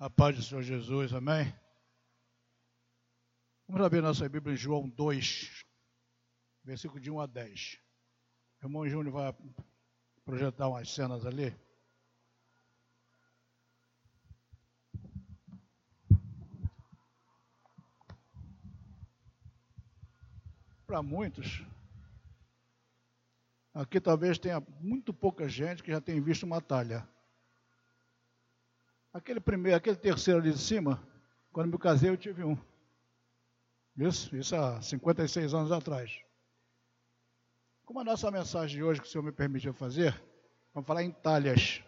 A paz do Senhor Jesus, amém? Vamos abrir nossa Bíblia em João 2, versículo de 1 a 10. O irmão Júnior vai projetar umas cenas ali. Para muitos, aqui talvez tenha muito pouca gente que já tenha visto uma talha. Aquele primeiro, aquele terceiro ali de cima, quando me casei eu tive um. Isso, isso há 56 anos atrás. Como a nossa mensagem de hoje, que o Senhor me permitiu fazer, vamos falar em talhas.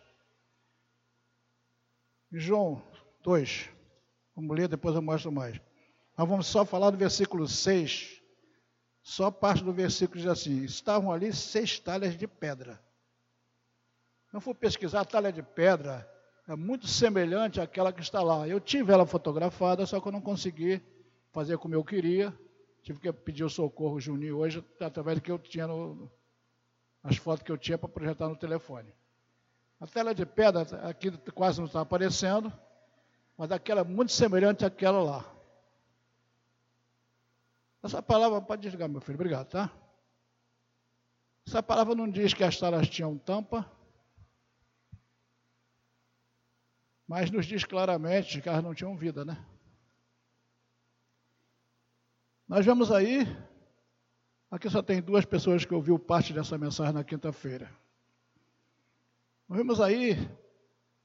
João 2, vamos ler, depois eu mostro mais. Nós vamos só falar do versículo 6, só parte do versículo diz assim: estavam ali seis talhas de pedra. Não for pesquisar, talha de pedra é muito semelhante àquela que está lá. Eu tive ela fotografada, só que eu não consegui fazer como eu queria. Tive que pedir o socorro Juninho hoje, através do que eu tinha no, as fotos que eu tinha para projetar no telefone. A tela de pedra aqui quase não está aparecendo, mas aquela é muito semelhante àquela lá. Essa palavra, pode desligar, meu filho, obrigado, tá? Essa palavra não diz que as talas tinham tampa, mas nos diz claramente que elas não tinham vida, né? Nós vemos aí, aqui só tem duas pessoas que ouviu parte dessa mensagem na quinta-feira. Nós vemos aí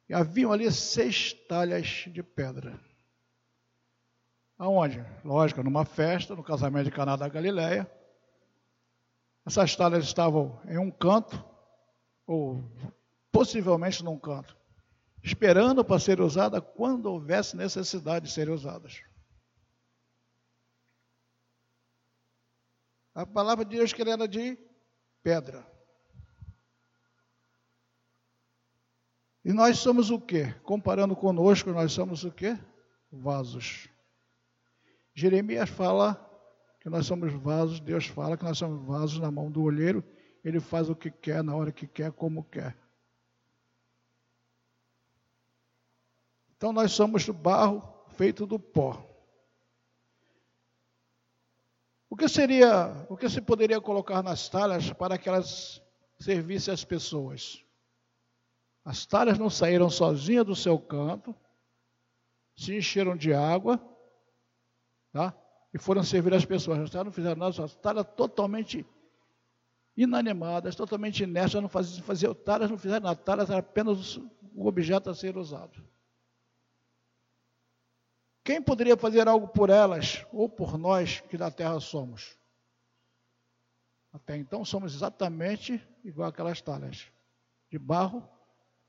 que haviam ali seis talhas de pedra. Aonde? Lógico, numa festa, no casamento de Caná da Galileia. Essas talhas estavam em um canto, ou possivelmente num canto esperando para ser usada quando houvesse necessidade de serem usadas. A palavra de Deus que era de pedra. E nós somos o quê? Comparando conosco, nós somos o quê? Vasos. Jeremias fala que nós somos vasos, Deus fala que nós somos vasos na mão do olheiro, ele faz o que quer, na hora que quer, como quer. Então nós somos barro feito do pó. O que seria, o que se poderia colocar nas talhas para que elas servissem às pessoas? As talhas não saíram sozinhas do seu canto, se encheram de água, tá? E foram servir às pessoas. As talhas não fizeram nada, as talhas totalmente inanimadas, totalmente inertes, não faziam, faziam talhas não fizeram nada, talhas era apenas o objeto a ser usado. Quem poderia fazer algo por elas ou por nós que da terra somos? Até então somos exatamente igual aquelas talhas, de barro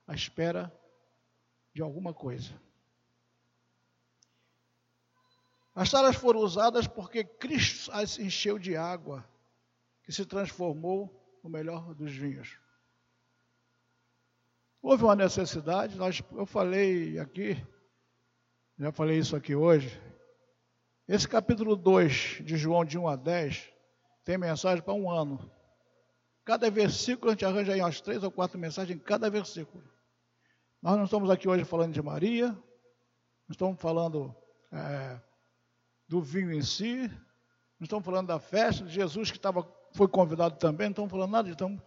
à espera de alguma coisa. As talhas foram usadas porque Cristo as encheu de água, que se transformou no melhor dos vinhos. Houve uma necessidade, nós, eu falei aqui já falei isso aqui hoje. Esse capítulo 2 de João, de 1 a 10, tem mensagem para um ano. Cada versículo a gente arranja aí umas três ou quatro mensagens em cada versículo. Nós não estamos aqui hoje falando de Maria, não estamos falando é, do vinho em si, não estamos falando da festa, de Jesus que estava, foi convidado também, não estamos falando nada, estamos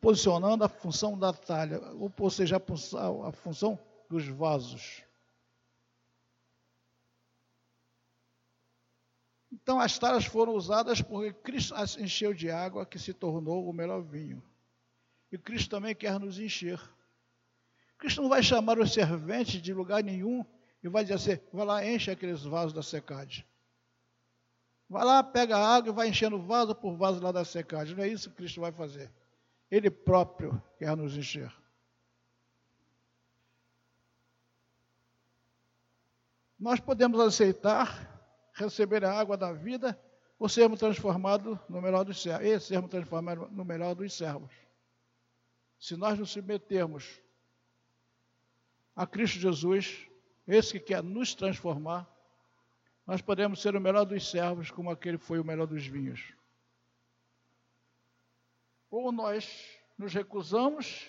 posicionando a função da talha, ou seja, a função, a função dos vasos. Então as taras foram usadas porque Cristo as encheu de água que se tornou o melhor vinho. E Cristo também quer nos encher. Cristo não vai chamar os serventes de lugar nenhum e vai dizer assim: vai lá, enche aqueles vasos da secade. Vai lá, pega a água e vai enchendo vaso por vaso lá da secade. Não é isso que Cristo vai fazer. Ele próprio quer nos encher. Nós podemos aceitar receber a água da vida ou sermos transformados no melhor dos servos, e sermos transformados no melhor dos servos. Se nós nos submetermos a Cristo Jesus, esse que quer nos transformar, nós podemos ser o melhor dos servos, como aquele foi o melhor dos vinhos. Ou nós nos recusamos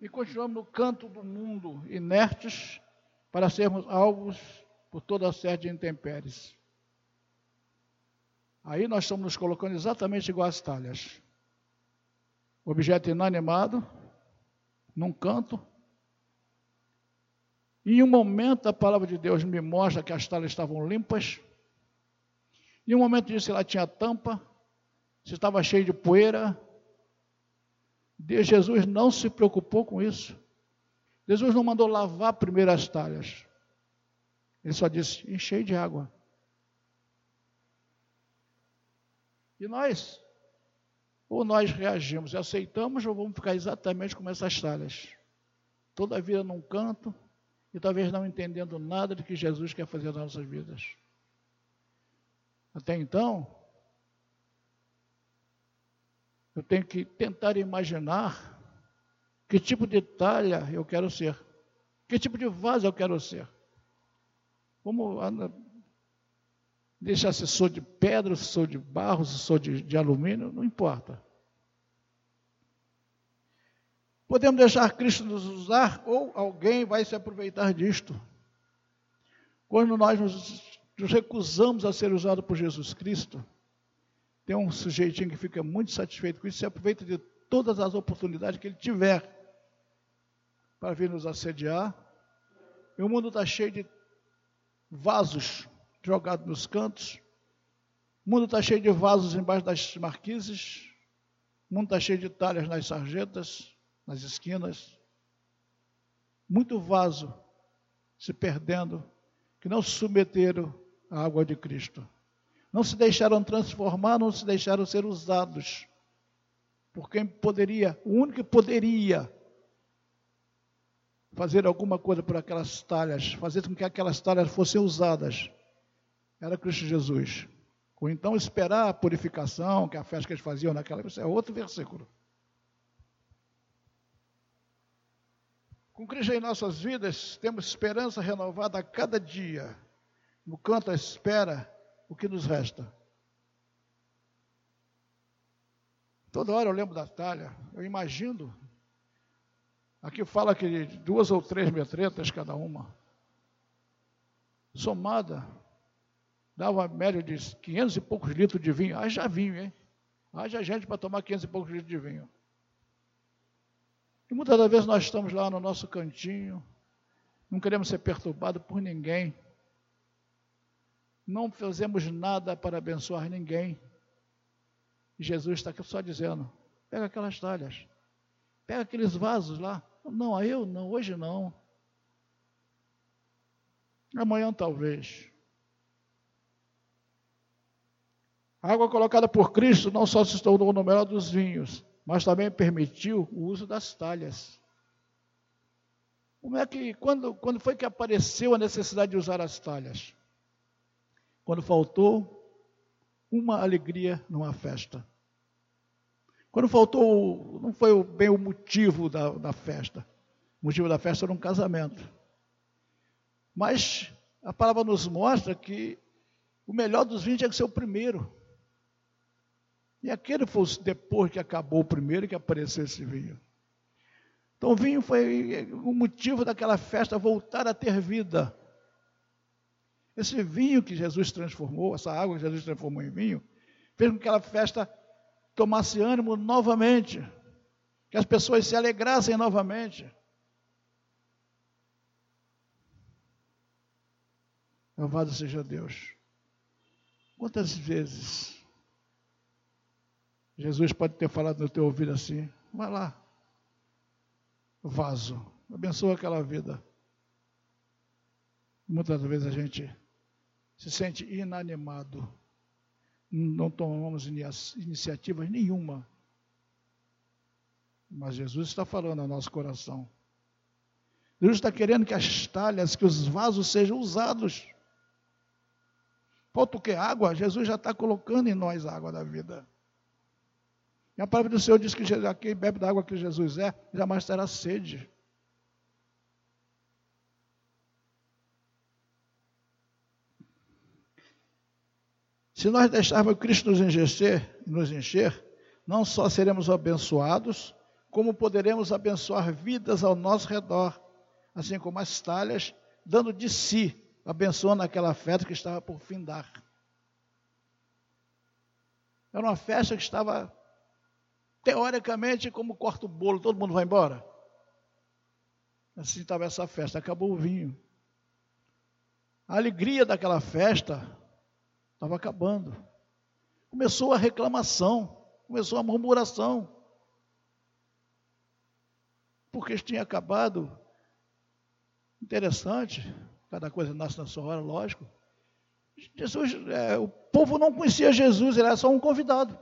e continuamos no canto do mundo, inertes, para sermos alvos por toda a série de intempéries. Aí nós estamos nos colocando exatamente igual às talhas. Objeto inanimado, num canto. E em um momento a palavra de Deus me mostra que as talhas estavam limpas. Em um momento disse que ela tinha tampa, se estava cheio de poeira. Deus, Jesus não se preocupou com isso. Jesus não mandou lavar primeiro as talhas. Ele só disse: enchei de água. E nós, ou nós reagimos e aceitamos, ou vamos ficar exatamente como essas talhas. Toda a vida num canto e talvez não entendendo nada de que Jesus quer fazer nas nossas vidas. Até então, eu tenho que tentar imaginar que tipo de talha eu quero ser? Que tipo de vaso eu quero ser? Como deixar se sou de pedra, se sou de barro, se sou de, de alumínio, não importa. Podemos deixar Cristo nos usar ou alguém vai se aproveitar disto. Quando nós nos, nos recusamos a ser usado por Jesus Cristo, tem um sujeitinho que fica muito satisfeito com isso, se aproveita de todas as oportunidades que ele tiver para vir nos assediar. E o mundo está cheio de vasos jogados nos cantos. O mundo está cheio de vasos embaixo das marquises. O mundo está cheio de talhas nas sarjetas, nas esquinas. Muito vaso se perdendo, que não se submeteram à água de Cristo. Não se deixaram transformar, não se deixaram ser usados. Por quem poderia, o único que poderia fazer alguma coisa por aquelas talhas, fazer com que aquelas talhas fossem usadas, era Cristo Jesus. Ou então esperar a purificação, que a festa que eles faziam naquela época, é outro versículo. Com Cristo em nossas vidas, temos esperança renovada a cada dia. No canto à espera, o que nos resta? Toda hora eu lembro da talha, eu imagino Aqui fala que duas ou três metretas cada uma. Somada, dava uma média de 500 e poucos litros de vinho. Haja vinho, hein? Haja gente para tomar 500 e poucos litros de vinho. E muitas das vezes nós estamos lá no nosso cantinho, não queremos ser perturbados por ninguém, não fazemos nada para abençoar ninguém. E Jesus está aqui só dizendo: pega aquelas talhas, pega aqueles vasos lá, não, eu não, hoje não. Amanhã talvez. A água colocada por Cristo não só se tornou no melhor dos vinhos, mas também permitiu o uso das talhas. Como é que, quando, quando foi que apareceu a necessidade de usar as talhas? Quando faltou uma alegria numa festa. Quando faltou, não foi bem o motivo da, da festa. O motivo da festa era um casamento. Mas a palavra nos mostra que o melhor dos vinhos tinha que ser o primeiro. E aquele foi depois que acabou o primeiro que apareceu esse vinho. Então o vinho foi o motivo daquela festa voltar a ter vida. Esse vinho que Jesus transformou, essa água que Jesus transformou em vinho, fez com que aquela festa tomasse ânimo novamente, que as pessoas se alegrassem novamente. Louvado seja Deus. Quantas vezes Jesus pode ter falado no teu ouvido assim: vai lá, vaso, abençoa aquela vida. Muitas vezes a gente se sente inanimado não tomamos iniciativa nenhuma. Mas Jesus está falando ao nosso coração. Jesus está querendo que as talhas, que os vasos sejam usados. Falta o que? Água? Jesus já está colocando em nós a água da vida. E a palavra do Senhor diz que quem bebe da água que Jesus é, jamais terá sede. Se nós deixarmos Cristo nos encher, nos encher, não só seremos abençoados, como poderemos abençoar vidas ao nosso redor, assim como as talhas dando de si, abençoando aquela festa que estava por findar. Era uma festa que estava, teoricamente, como corta o bolo, todo mundo vai embora. Assim estava essa festa, acabou o vinho. A alegria daquela festa estava acabando. Começou a reclamação, começou a murmuração. Porque tinha acabado. Interessante, cada coisa nasce na sua hora, lógico. Jesus, é, o povo não conhecia Jesus, ele era só um convidado,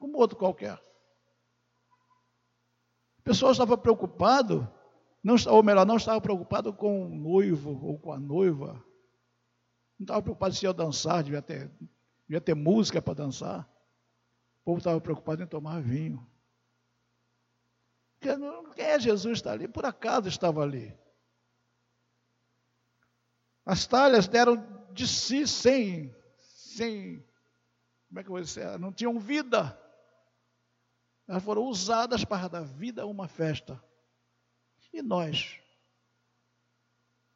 como outro qualquer. O pessoal estava preocupado, não, ou melhor, não estava preocupado com o noivo ou com a noiva. Não estava preocupado se ia dançar, devia ter, devia ter música para dançar. O povo estava preocupado em tomar vinho. Quem é Jesus está ali? Por acaso estava ali. As talhas deram de si sem, sem, como é que eu vou dizer? Não tinham vida. Elas foram usadas para dar vida a uma festa. E nós?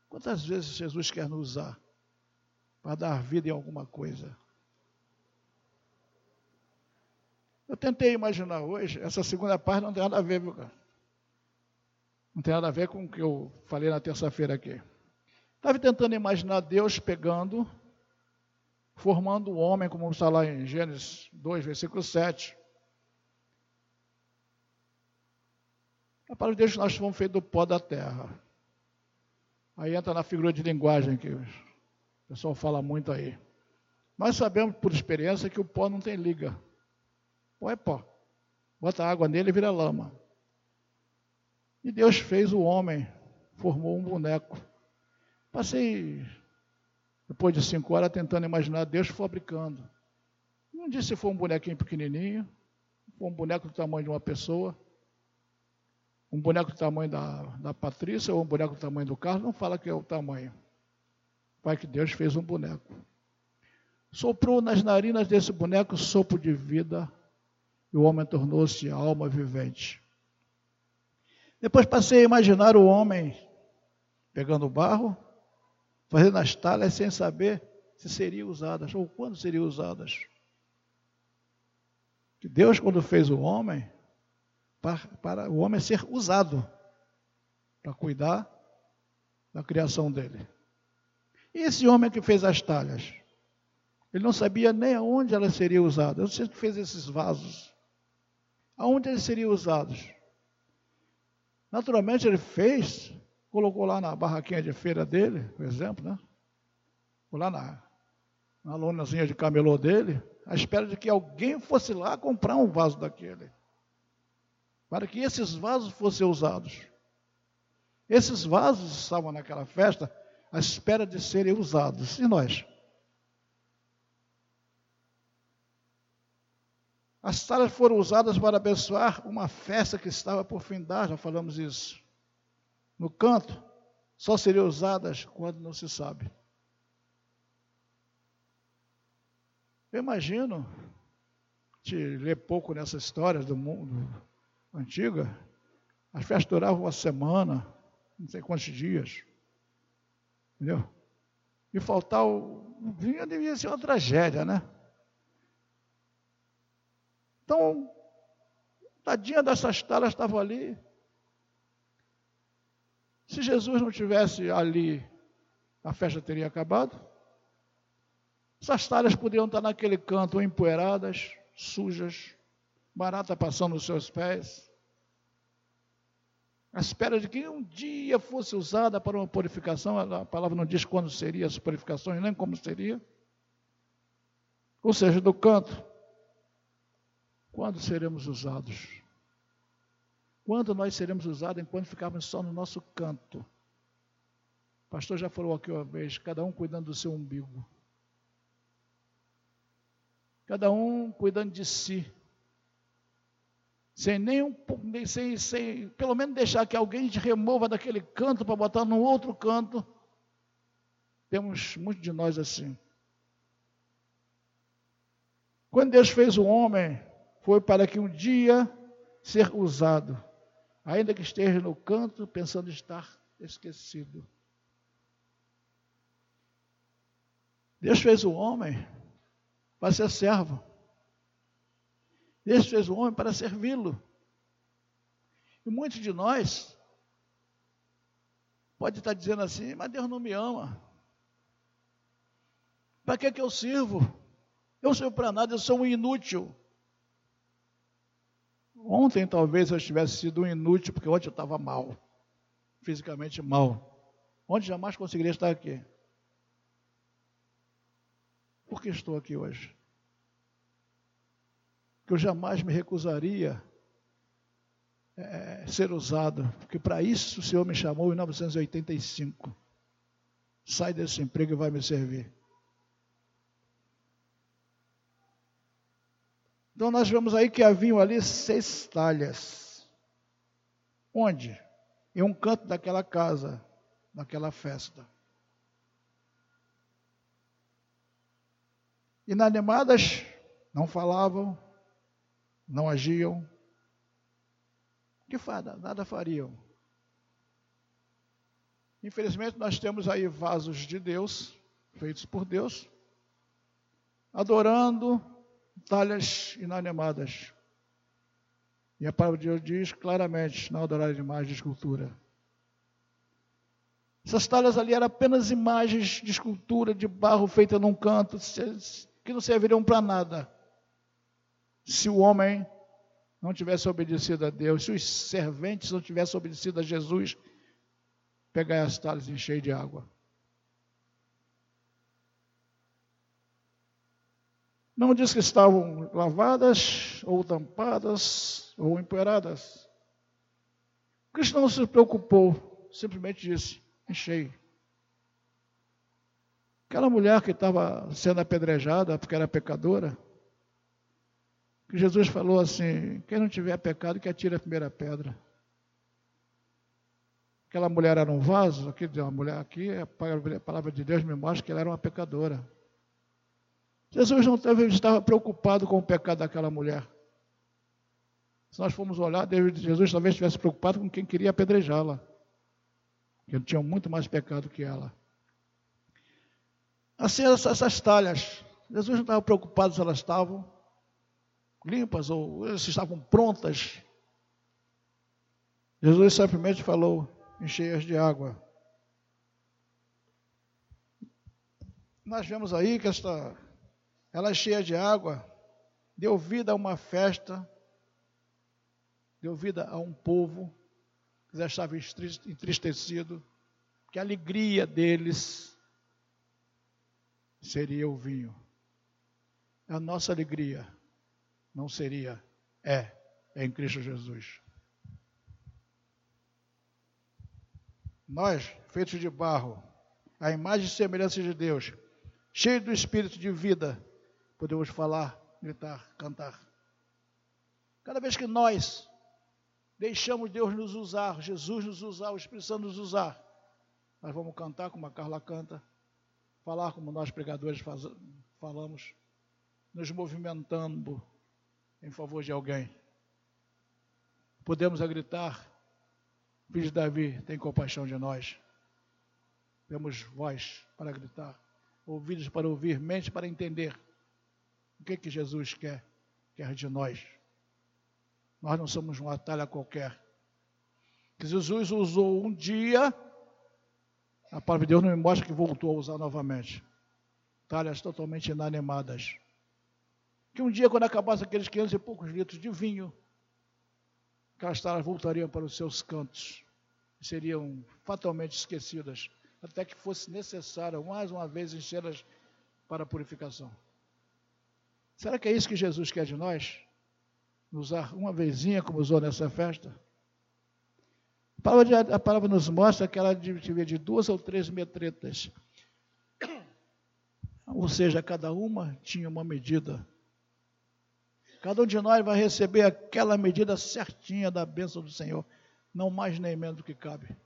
Quantas vezes Jesus quer nos usar para dar vida em alguma coisa? Eu tentei imaginar hoje, essa segunda parte não tem nada a ver, viu, cara? Não tem nada a ver com o que eu falei na terça-feira aqui. Estava tentando imaginar Deus pegando, formando o homem, como está lá em Gênesis 2, versículo 7. A palavra de Deus nós fomos feitos do pó da terra. Aí entra na figura de linguagem que o pessoal fala muito aí. Nós sabemos por experiência que o pó não tem liga. Pó é pó. Bota água nele e vira lama. E Deus fez o homem, formou um boneco. Passei, depois de cinco horas, tentando imaginar Deus fabricando. Não disse se foi um bonequinho pequenininho, foi um boneco do tamanho de uma pessoa, um boneco do tamanho da, da Patrícia ou um boneco do tamanho do Carlos, não fala que é o tamanho. Vai que Deus fez um boneco. Soprou nas narinas desse boneco sopro de vida e o homem tornou-se alma vivente. Depois passei a imaginar o homem pegando barro, fazendo as talhas sem saber se seriam usadas ou quando seriam usadas. Que Deus, quando fez o homem, para, para o homem ser usado para cuidar da criação dele. E esse homem que fez as talhas, ele não sabia nem aonde elas seriam usadas. Eu sei que fez esses vasos. Aonde eles seriam usados? Naturalmente ele fez colocou lá na barraquinha de feira dele, por exemplo, né? Ou lá na, na lonazinha de camelô dele, à espera de que alguém fosse lá comprar um vaso daquele. Para que esses vasos fossem usados. Esses vasos estavam naquela festa à espera de serem usados. E nós? As talhas foram usadas para abençoar uma festa que estava por findar, já falamos isso no canto só seriam usadas quando não se sabe. Eu imagino, te ler pouco nessas histórias do mundo antiga, as festas duravam uma semana, não sei quantos dias. Entendeu? E faltar o vinho devia ser uma tragédia, né? Então, tadinha dessas talas estavam ali, se Jesus não tivesse ali, a festa teria acabado. Essas talhas poderiam estar naquele canto empoeiradas, sujas, barata passando nos seus pés, à espera de que um dia fosse usada para uma purificação. A palavra não diz quando seria essa purificação, nem como seria. Ou seja, do canto, quando seremos usados? Quando nós seremos usados enquanto ficarmos só no nosso canto? O pastor já falou aqui uma vez, cada um cuidando do seu umbigo. Cada um cuidando de si. Sem nenhum, sem, sem, pelo menos deixar que alguém te remova daquele canto para botar no outro canto. Temos muitos de nós assim. Quando Deus fez o homem, foi para que um dia ser usado ainda que esteja no canto pensando estar esquecido. Deus fez o homem para ser servo. Deus fez o homem para servi-lo. E muitos de nós pode estar dizendo assim, mas Deus não me ama. Para que, que eu sirvo? Eu sirvo para nada, eu sou um inútil. Ontem talvez eu tivesse sido um inútil, porque ontem eu estava mal, fisicamente mal. Ontem jamais conseguiria estar aqui. Por que estou aqui hoje? Que eu jamais me recusaria é, ser usado, porque para isso o Senhor me chamou em 1985. Sai desse emprego e vai me servir. Então nós vemos aí que haviam ali seis talhas. Onde? Em um canto daquela casa, daquela festa. Inanimadas, não falavam, não agiam, que fada, nada fariam. Infelizmente, nós temos aí vasos de Deus, feitos por Deus, adorando talhas inanimadas. E a palavra de Deus diz claramente: não adorar imagens de escultura. Essas talhas ali eram apenas imagens de escultura de barro feita num canto, que não serviriam para nada. Se o homem não tivesse obedecido a Deus, se os serventes não tivessem obedecido a Jesus, pegar as talhas e encher de água. Não diz que estavam lavadas, ou tampadas, ou empoeiradas. Cristo não se preocupou, simplesmente disse: enchei. Aquela mulher que estava sendo apedrejada porque era pecadora, que Jesus falou assim: quem não tiver pecado, que atire a primeira pedra. Aquela mulher era um vaso, aqui uma mulher aqui, a palavra de Deus me mostra que ela era uma pecadora. Jesus não teve, estava preocupado com o pecado daquela mulher. Se nós formos olhar, Jesus talvez estivesse preocupado com quem queria apedrejá-la. Que tinham muito mais pecado que ela. Assim, essas talhas. Jesus não estava preocupado se elas estavam limpas ou se estavam prontas. Jesus simplesmente falou: encheias de água. Nós vemos aí que esta ela é cheia de água, deu vida a uma festa, deu vida a um povo que já estava entristecido, que a alegria deles seria o vinho. A nossa alegria não seria, é, é em Cristo Jesus. Nós, feitos de barro, a imagem e semelhança de Deus, cheios do Espírito de vida, podemos falar, gritar, cantar. Cada vez que nós deixamos Deus nos usar, Jesus nos usar, o Espírito Santo nos usar, nós vamos cantar como a Carla canta, falar como nós pregadores faz, falamos, nos movimentando em favor de alguém. Podemos gritar, filho de Davi, tem compaixão de nós. Temos voz para gritar, ouvidos para ouvir, mente para entender. O que, que Jesus quer? Quer de nós. Nós não somos uma talha qualquer. Que Jesus usou um dia, a palavra de Deus não me mostra que voltou a usar novamente. Talhas totalmente inanimadas. Que um dia, quando acabasse aqueles 500 e poucos litros de vinho, talhas voltariam para os seus cantos e seriam fatalmente esquecidas, até que fosse necessário mais uma vez enchê-las para a purificação. Será que é isso que Jesus quer de nós? Usar uma vezinha como usou nessa festa? A palavra, a palavra nos mostra que ela devia de duas ou três metretas. Ou seja, cada uma tinha uma medida. Cada um de nós vai receber aquela medida certinha da bênção do Senhor. Não mais nem menos do que cabe.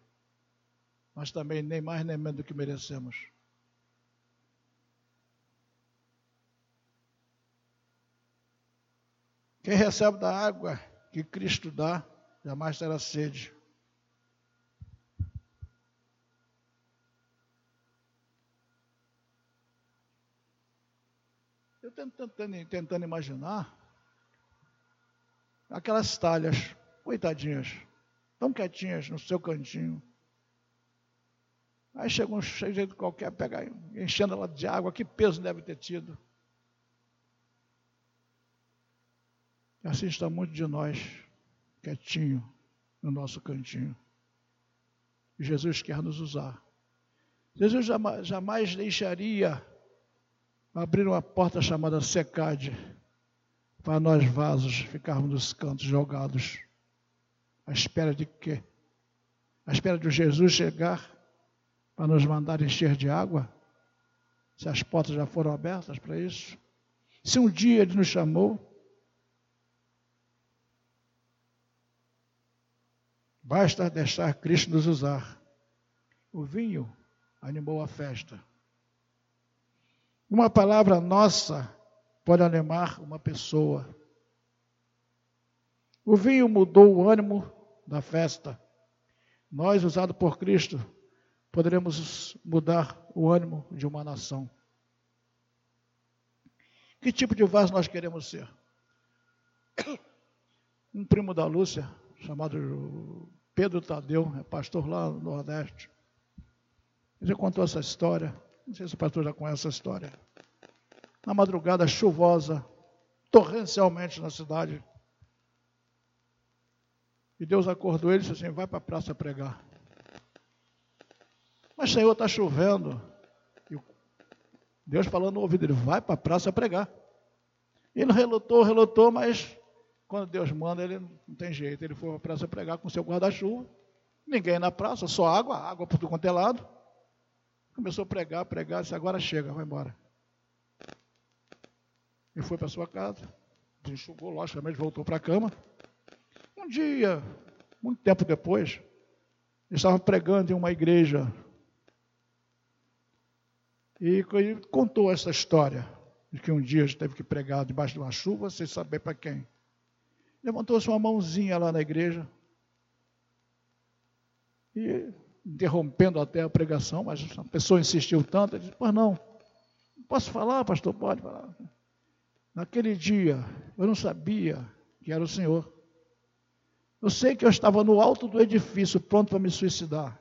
Mas também nem mais nem menos do que merecemos. Quem recebe da água que Cristo dá, jamais terá sede. estou tentando, tentando imaginar aquelas talhas, coitadinhas, tão quietinhas no seu cantinho. Aí chega um sujeito qualquer, pega, enchendo ela de água, que peso deve ter tido. Assim está muito de nós, quietinho, no nosso cantinho. E Jesus quer nos usar. Jesus jamais, jamais deixaria abrir uma porta chamada secade para nós vasos ficarmos nos cantos jogados, à espera de quê? À espera de Jesus chegar para nos mandar encher de água? Se as portas já foram abertas para isso? Se um dia Ele nos chamou, basta deixar Cristo nos usar. O vinho animou a festa. Uma palavra nossa pode animar uma pessoa. O vinho mudou o ânimo da festa. Nós, usados por Cristo, poderemos mudar o ânimo de uma nação. Que tipo de vaso nós queremos ser? Um primo da Lúcia, chamado Pedro Tadeu, é pastor lá no Nordeste. Ele já contou essa história. Não sei se o pastor já conhece essa história. Na madrugada chuvosa, torrencialmente na cidade. E Deus acordou ele e disse assim: vai para a praça pregar. Mas Senhor, está chovendo. E Deus falando no ouvido dele: vai para a praça pregar. Ele relutou, relutou, mas quando Deus manda, ele não tem jeito. Ele foi para a praça pregar com seu guarda-chuva. Ninguém na praça, só água, água por todo quanto é lado. Começou a pregar, pregar, disse, agora chega, vai embora. E foi para sua casa, enxugou, logicamente voltou para a cama. Um dia, muito tempo depois, estava pregando em uma igreja. E contou essa história, de que um dia teve que pregar debaixo de uma chuva, sem saber para quem. Levantou-se uma mãozinha lá na igreja. E interrompendo até a pregação, mas a pessoa insistiu tanto, ele disse, pois não, posso falar, pastor? Pode falar. Naquele dia, eu não sabia que era o Senhor. Eu sei que eu estava no alto do edifício, pronto para me suicidar.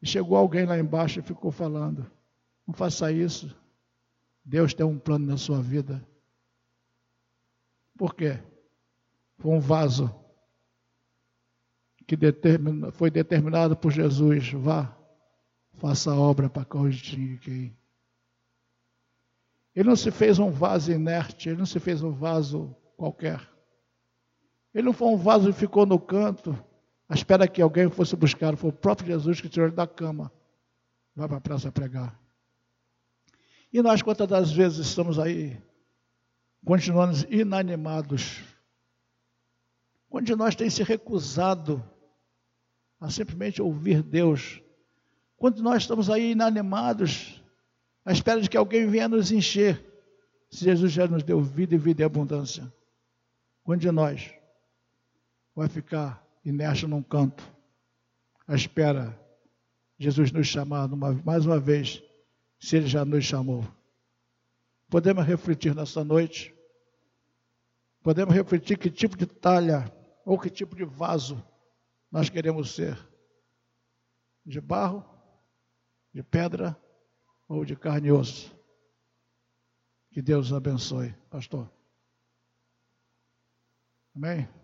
E chegou alguém lá embaixo e ficou falando: Não faça isso. Deus tem um plano na sua vida. Por quê? Foi um vaso que determina, foi determinado por Jesus, vá, faça a obra para corrigir quem. Ele não se fez um vaso inerte, ele não se fez um vaso qualquer. Ele não foi um vaso que ficou no canto, à espera que alguém fosse buscar. Foi o próprio Jesus que tirou ele da cama. Vai para a praça pregar. E nós, quantas das vezes estamos aí, continuando inanimados? Quando de nós tem se recusado a simplesmente ouvir Deus. Quando nós estamos aí inanimados, à espera de que alguém venha nos encher, se Jesus já nos deu vida e vida e abundância, quando de nós vai ficar inerte num canto, à espera de Jesus nos chamar numa, mais uma vez, se Ele já nos chamou? Podemos refletir nessa noite? Podemos refletir que tipo de talha ou que tipo de vaso nós queremos ser? De barro, de pedra ou de carne e osso? Que Deus abençoe, pastor. Amém?